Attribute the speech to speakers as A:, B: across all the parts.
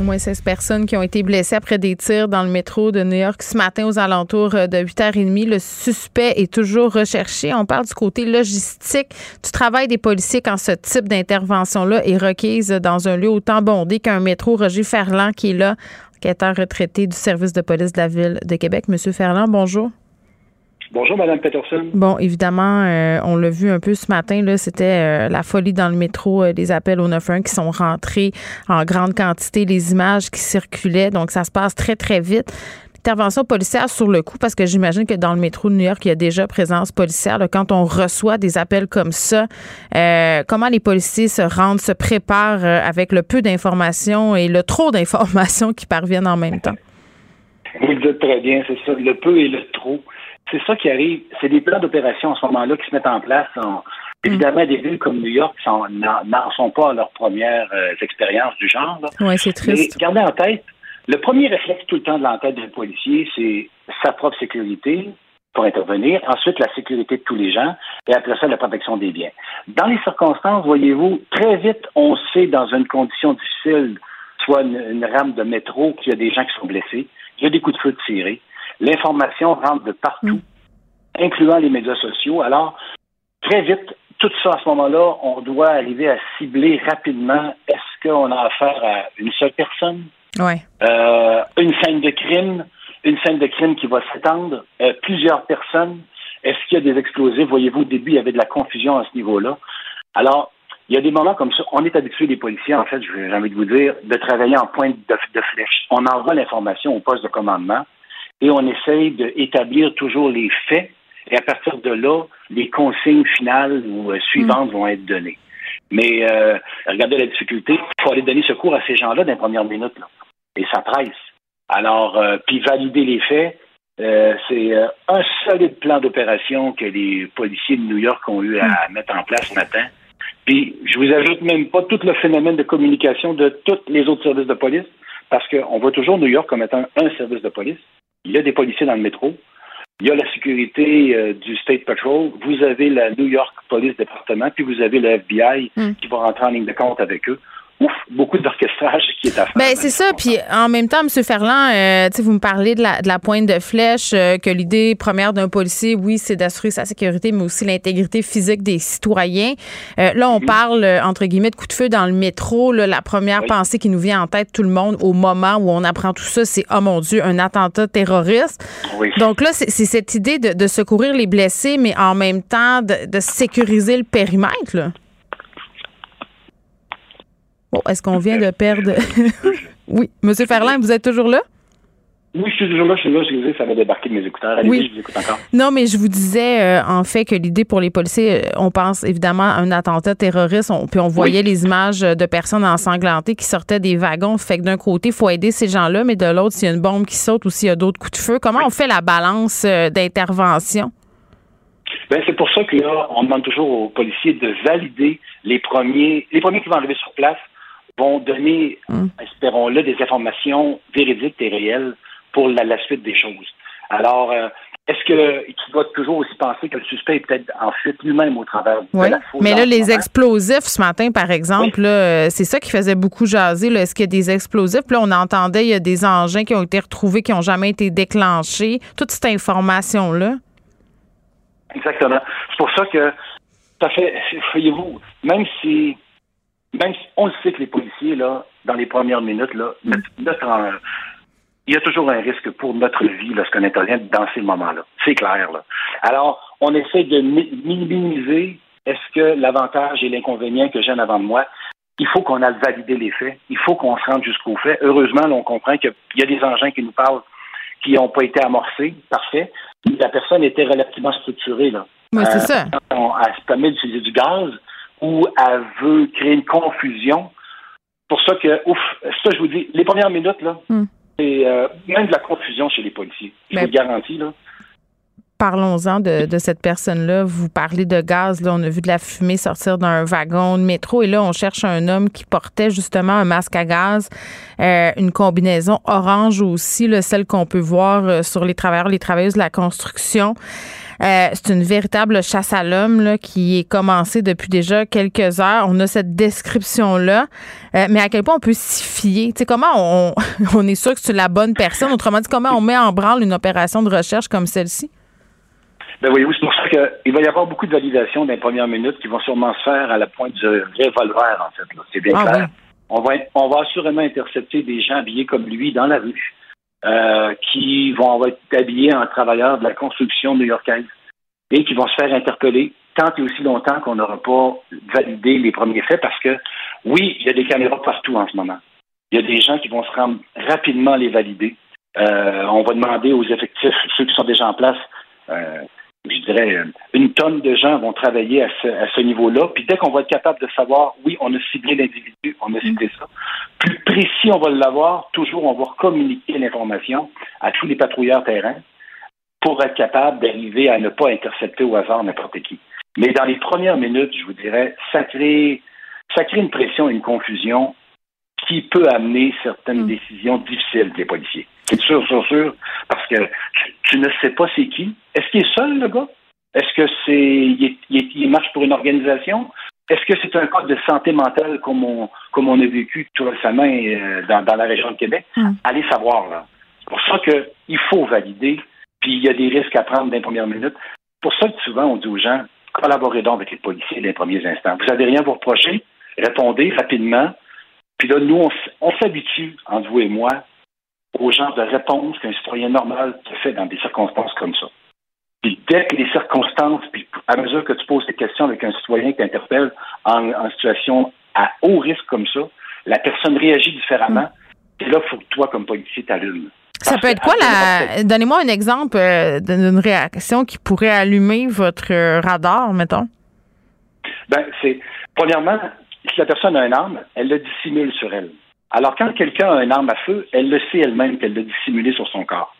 A: Au moins 16 personnes qui ont été blessées après des tirs dans le métro de New York ce matin aux alentours de 8h30. Le suspect est toujours recherché. On parle du côté logistique du travail des policiers quand ce type d'intervention-là est requise dans un lieu autant bondé qu'un métro. Roger Ferland qui est là, enquêteur retraité du service de police de la ville de Québec. Monsieur Ferland, bonjour.
B: Bonjour, Madame Peterson.
A: Bon, évidemment, euh, on l'a vu un peu ce matin, là, c'était euh, la folie dans le métro, euh, les appels au 91 qui sont rentrés en grande quantité, les images qui circulaient, donc ça se passe très, très vite. Intervention policière sur le coup, parce que j'imagine que dans le métro de New York, il y a déjà présence policière. Là, quand on reçoit des appels comme ça, comment les policiers se rendent, se préparent avec le peu d'informations et le trop d'informations qui parviennent en même temps?
B: Vous le dites très bien, c'est ça, le peu et le trop c'est ça qui arrive. C'est des plans d'opération en ce moment-là qui se mettent en place. évidemment, des villes comme New York n'en sont pas à leur première euh, expérience du genre.
A: Oui, c'est triste.
B: Mais gardez en tête, le premier réflexe tout le temps de l'entête d'un policier, c'est sa propre sécurité pour intervenir, ensuite la sécurité de tous les gens, et après ça, la protection des biens. Dans les circonstances, voyez-vous, très vite, on sait dans une condition difficile, soit une, une rame de métro, qu'il y a des gens qui sont blessés, il y a des coups de feu tirés, L'information rentre de partout, mm. incluant les médias sociaux. Alors, très vite, tout ça à ce moment-là, on doit arriver à cibler rapidement est-ce qu'on a affaire à une seule personne,
A: ouais.
B: euh, une scène de crime, une scène de crime qui va s'étendre, euh, plusieurs personnes, est-ce qu'il y a des explosifs? Voyez-vous, au début, il y avait de la confusion à ce niveau-là. Alors, il y a des moments comme ça. On est habitué, les policiers, en fait, j'ai envie de vous dire, de travailler en pointe de, de flèche. On envoie l'information au poste de commandement et on essaye d'établir toujours les faits et à partir de là, les consignes finales ou euh, suivantes mm. vont être données. Mais euh, regardez la difficulté, il faut aller donner secours à ces gens-là dans les premières minutes. Là. Et ça presse. Alors, euh, puis valider les faits, c'est un solide plan d'opération que les policiers de New York ont eu à mm. mettre en place ce matin. Puis, je vous ajoute même pas tout le phénomène de communication de tous les autres services de police, parce qu'on voit toujours New York comme étant un service de police. Il y a des policiers dans le métro. Il y a la sécurité euh, du State Patrol. Vous avez la New York Police Département, puis vous avez le FBI hmm. qui va rentrer en ligne de compte avec eux ouf, beaucoup d'orchestrage qui est à faire.
A: Ben, c'est ça. Puis en même temps, M. Ferland, euh, vous me parlez de la, de la pointe de flèche, euh, que l'idée première d'un policier, oui, c'est d'assurer sa sécurité, mais aussi l'intégrité physique des citoyens. Euh, là, on mhm. parle, entre guillemets, de coup de feu dans le métro. Là, la première pensée qui nous vient en tête, tout le monde, au moment où on apprend tout ça, c'est, oh mon Dieu, un attentat terroriste. Oui. Donc là, c'est cette idée de, de, secourir les blessés, mais en même temps de, de sécuriser le périmètre. Là. Bon, est-ce qu'on vient de perdre? oui. Monsieur Ferland, vous êtes toujours là?
B: Oui, je suis toujours là, je suis là, je disais, ça va débarquer de mes écouteurs. Allez, oui. je vous écoute encore.
A: Non, mais je vous disais, euh, en fait, que l'idée pour les policiers, euh, on pense évidemment à un attentat terroriste, puis on voyait les images de personnes ensanglantées qui sortaient des wagons. Fait que d'un côté, il faut aider ces gens-là, mais de l'autre, s'il y a une bombe qui saute ou s'il y a d'autres coups de feu, comment on fait la balance euh, d'intervention?
B: Ben, c'est pour ça que là, on demande toujours aux policiers de valider les premiers, les premiers qui vont arriver sur place vont donner, hmm. espérons-le, des informations véridiques et réelles pour la, suite des choses. Alors, euh, est-ce que qu'il doit toujours aussi penser que le suspect est peut-être en fuite lui-même au travers
A: de la? Mais là, les explosifs ce matin, par exemple, euh, c'est ça qui faisait beaucoup jaser. Est-ce qu'il y a des explosifs? Puis là, on entendait il y a des engins qui ont été retrouvés, qui n'ont jamais été déclenchés. Toute cette information-là.
B: Exactement. C'est pour ça que ça fait, voyez-vous, même si même si on le sait que les policiers, là, dans les premières minutes, là, mm. notre, il y a toujours un risque pour notre vie lorsqu'on intervient dans ces moments-là. C'est clair, là. Alors, on essaie de minimiser est-ce que l'avantage et l'inconvénient que j'ai en avant de moi. Il faut qu'on aille valider les faits. Il faut qu'on se rende jusqu'au fait. Heureusement, on comprend qu'il y a des engins qui nous parlent qui n'ont pas été amorcés. Parfait. La personne était relativement structurée. Là.
A: Oui, c'est ça.
B: Euh, elle se permet d'utiliser du gaz ou elle veut créer une confusion. Pour ça que, ouf, ça, je vous dis, les premières minutes, là, hmm. c'est euh, même de la confusion chez les policiers. Je vous le garantis, là
A: parlons-en de, cette personne-là. Vous parlez de gaz. Là, on a vu de la fumée sortir d'un wagon de métro. Et là, on cherche un homme qui portait justement un masque à gaz, euh, une combinaison orange aussi, celle qu'on peut voir euh, sur les travailleurs, les travailleuses de la construction. Euh, c'est une véritable chasse à l'homme qui est commencée depuis déjà quelques heures. On a cette description-là, mais à quel point on peut s'y fier? sais, comment on, on est sûr que c'est la bonne personne? Autrement dit, comment on met en branle une opération de recherche comme celle-ci?
B: Ben oui, c'est pour ça qu'il va y avoir beaucoup de validation dans les premières minutes qui vont sûrement se faire à la pointe du revolver, en fait. C'est bien ah clair. On, va, on va assurément intercepter des gens habillés comme lui dans la rue, euh, qui vont être habillés en travailleurs de la construction new-yorkaise et qui vont se faire interpeller tant et aussi longtemps qu'on n'aura pas validé les premiers faits parce que, oui, il y a des caméras partout en ce moment. Il y a des gens qui vont se rendre rapidement les valider. Euh, on va demander aux effectifs, ceux qui sont déjà en place, euh, je dirais, euh, une tonne de gens vont travailler à ce, niveau-là. Puis dès qu'on va être capable de savoir, oui, on a ciblé l'individu, on a ciblé ça, précis on va l'avoir, toujours on va communiquer l'information à tous les patrouilleurs terrain pour être capable d'arriver à ne pas intercepter au hasard n'importe qui. Mais dans les premières minutes, je vous dirais, ça crée, ça crée une pression, une confusion qui peut amener certaines mm. décisions difficiles des policiers. C'est sûr, sûr, sûr, parce que tu, ne sais pas c'est qui. Est-ce qu'il est seul, le gars? Est-ce que c'est il, marche pour une organisation? Est-ce que c'est un cas de santé mentale comme on, comme on a vécu tout récemment euh, dans, dans, la région de Québec? Mm. Allez savoir, là. C'est pour ça qu'il faut valider, puis il y a des risques à prendre dans les premières minutes. pour ça que souvent, on dit aux gens, collaborez donc avec les policiers dans les premiers instants. Vous n'avez rien à vous reprocher, répondez rapidement, puis là, nous, on, s'habitue, entre vous et moi, au genre de réponse qu'un citoyen normal te fait dans des circonstances comme ça. Puis dès que les circonstances, puis à mesure que tu poses des questions avec un citoyen qui t'interpelle en, situation à haut risque comme ça, la personne réagit différemment. Et là, faut que toi, comme policier, t'allumes.
A: Ça peut être quoi la. Donnez-moi un exemple euh, d'une réaction qui pourrait allumer votre radar, mettons.
B: Ben, c'est. Premièrement, si la personne a une arme, elle le dissimule sur elle. Alors, quand quelqu'un a une arme à feu, elle le sait elle-même qu'elle l'a dissimulé sur son corps.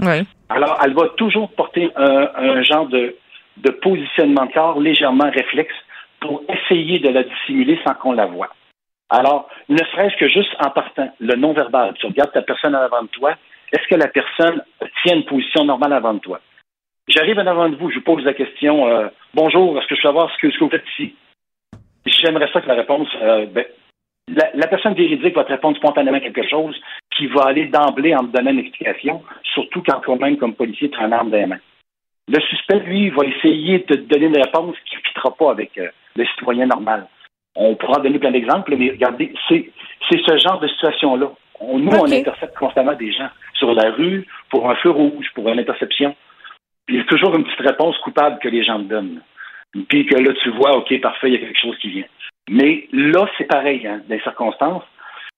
B: Alors, elle va toujours porter un, genre de, de, positionnement de corps légèrement réflexe pour essayer de la dissimuler sans qu'on la voie. Alors, ne serait-ce que juste en partant, le non-verbal, tu regardes ta personne avant de toi, est-ce que la personne tient une position normale avant de toi? J'arrive en avant de vous, je vous pose la question, euh, bonjour, est-ce que je peux savoir ce que, ce que vous faites ici? J'aimerais ça que la réponse. Euh, ben, la, personne véridique va te répondre spontanément quelque chose qui va aller d'emblée en te donnant une explication, surtout quand toi-même, comme policier, tu as une arme dans les mains. Le suspect, lui, va essayer de te donner une réponse qui ne fitera pas avec euh, le citoyen normal. On pourra donner plein d'exemples, mais regardez, c'est ce genre de situation-là. nous, on intercepte constamment des gens sur la rue pour un feu rouge, pour une interception. Il y a toujours une petite réponse coupable que les gens me donnent puis que là, tu vois, OK, parfait, il y a quelque chose qui vient. Mais là, c'est pareil, hein, dans les circonstances.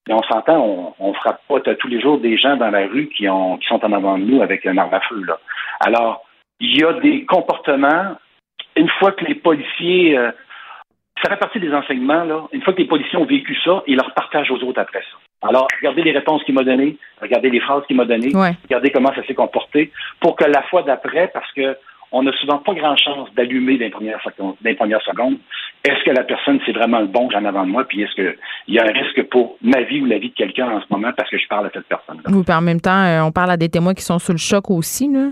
B: Et on s'entend, on, ne frappe pas tous les jours des gens dans la rue qui, ont, qui sont en avant de nous avec un arme à feu. Là. Alors, il y a des comportements, une fois que les policiers, euh, ça fait partie des enseignements, là, une fois que les policiers ont vécu ça, ils leur partagent aux autres après ça. Alors, regardez les réponses qu'il m'a données, regardez les phrases qu'il m'a données, regardez comment ça s'est comporté, pour que la fois d'après, parce que on n'a souvent pas grand chance d'allumer dans les premières secondes. Est-ce que la personne, c'est vraiment le bon en avant de moi? Puis est-ce qu'il y a un risque pour ma vie ou la vie de quelqu'un en ce moment parce que je parle à cette personne-là?
A: En même temps, euh, on parle à des témoins qui sont sous le choc aussi, là.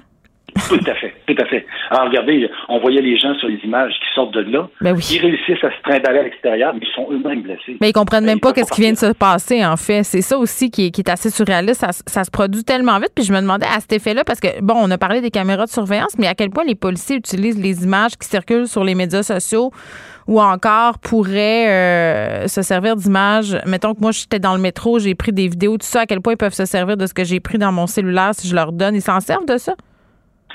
B: Tout à fait, tout à fait. Alors, regardez, on voyait les gens sur les images qui sortent de là.
A: Ben
B: Ils réussissent à se trimballer à l'extérieur, mais ils sont eux-mêmes blessés.
A: Mais ils comprennent même pas, qu'est-ce qui vient de se passer, en fait. C'est ça aussi qui est, assez surréaliste. Ça, se produit tellement vite. Puis je me demandais à cet effet-là, parce que, bon, on a parlé des caméras de surveillance, mais à quel point les policiers utilisent les images qui circulent sur les médias sociaux ou encore pourraient euh, se servir d'images. Mettons que moi, j'étais dans le métro, j'ai pris des vidéos, tout ça, à quel point ils peuvent se servir de ce que j'ai pris dans mon cellulaire si je leur donne. Ils s'en servent de ça?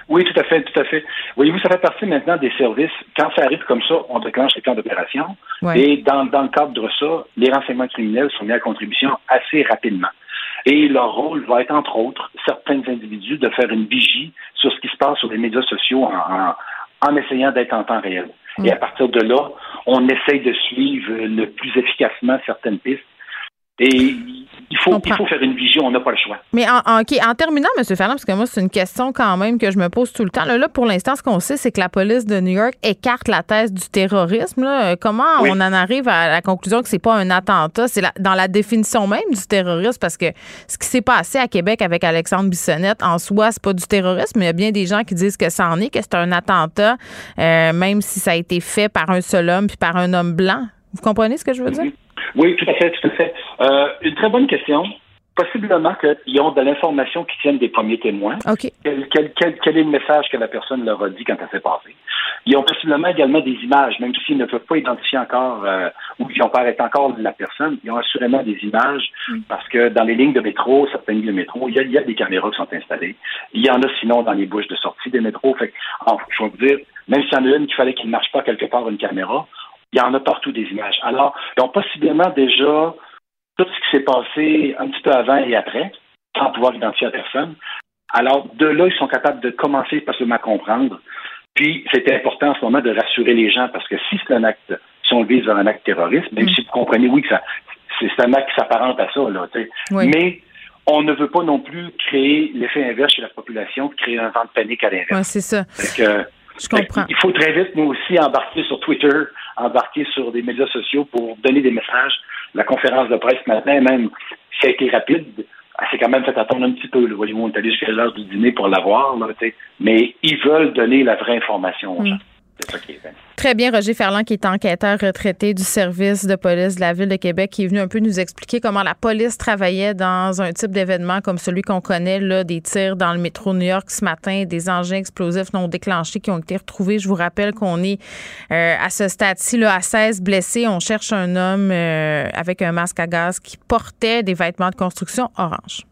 B: Oui, tout à fait, tout à fait. Voyez-vous, ça fait partie maintenant des services. Quand ça arrive comme ça, on déclenche les plans d'opération. Et dans, dans le cadre de ça, les renseignements criminels sont mis à contribution assez rapidement. Et leur rôle va être, entre autres, certains individus de faire une vigie sur ce qui se passe sur les médias sociaux en, en, essayant d'être en temps réel. Et à partir de là, on essaye de suivre le plus efficacement certaines pistes. Et il faut, il faut faire une vision, on n'a pas le choix.
A: Mais en, en terminant, M. Ferland, parce que moi, c'est une question quand même que je me pose tout le temps. Là, pour l'instant, ce qu'on sait, c'est que la police de New York écarte la thèse du terrorisme. Là. Comment on en arrive à la conclusion que c'est pas un attentat? C'est dans la définition même du terrorisme, parce que ce qui s'est passé à Québec avec Alexandre Bissonnette, en soi, c'est pas du terrorisme, mais il y a bien des gens qui disent que ça en est, que c'est un attentat, euh, même si ça a été fait par un seul homme puis par un homme blanc. Vous comprenez ce que je veux dire?
B: Oui, tout à fait, tout à fait. Euh, une très bonne question. Possiblement qu'ils ont de l'information qui tiennent des premiers témoins.
A: OK.
B: Quel, quel, quel, est le message que la personne leur a dit quand ça s'est passé? Ils ont possiblement également des images, même s'ils ne peuvent pas identifier encore euh, ou qu'ils n'ont pas arrêté encore la personne, ils ont assurément des images mm. parce que dans les lignes de métro, certaines lignes de métro, il y, a, il y, a, des caméras qui sont installées. Il y en a sinon dans les bouches de sortie des métros. Fait, je veux dire, même s'il y en a une qu'il fallait qu'il ne marche pas quelque part une caméra, il y en a partout des images. Alors, ils ont possiblement déjà tout ce qui s'est passé un petit peu avant et après, sans pouvoir identifier la personne. Alors, de là, ils sont capables de commencer possiblement à comprendre. Puis, c'était important en ce moment de rassurer les gens parce que si c'est un acte, si on le vise vers un acte terroriste, même si vous comprenez, oui, que ça, c'est un acte qui s'apparente à ça, là, Mais on ne veut pas non plus créer l'effet inverse chez la population, créer un vent de panique à l'inverse.
A: Oui, c'est ça.
B: Je comprends. Il faut très vite, nous aussi, embarquer sur Twitter, embarquer sur des médias sociaux pour donner des messages. La conférence de presse ce matin, même, ça a été rapide. C'est quand même fait attendre un petit peu. Voyez-vous, on est allé jusqu'à l'heure du dîner pour l'avoir. Mais ils veulent donner la vraie information aux gens.
A: Très bien, Roger Ferland, qui est enquêteur retraité du service de police de la Ville de Québec, qui est venu un peu nous expliquer comment la police travaillait dans un type d'événement comme celui qu'on connaît, là, des tirs dans le métro New York ce matin, des engins explosifs non déclenchés qui ont été retrouvés. Je vous rappelle qu'on est euh, à ce stade-ci à 16 blessés. On cherche un homme euh, avec un masque à gaz qui portait des vêtements de construction orange.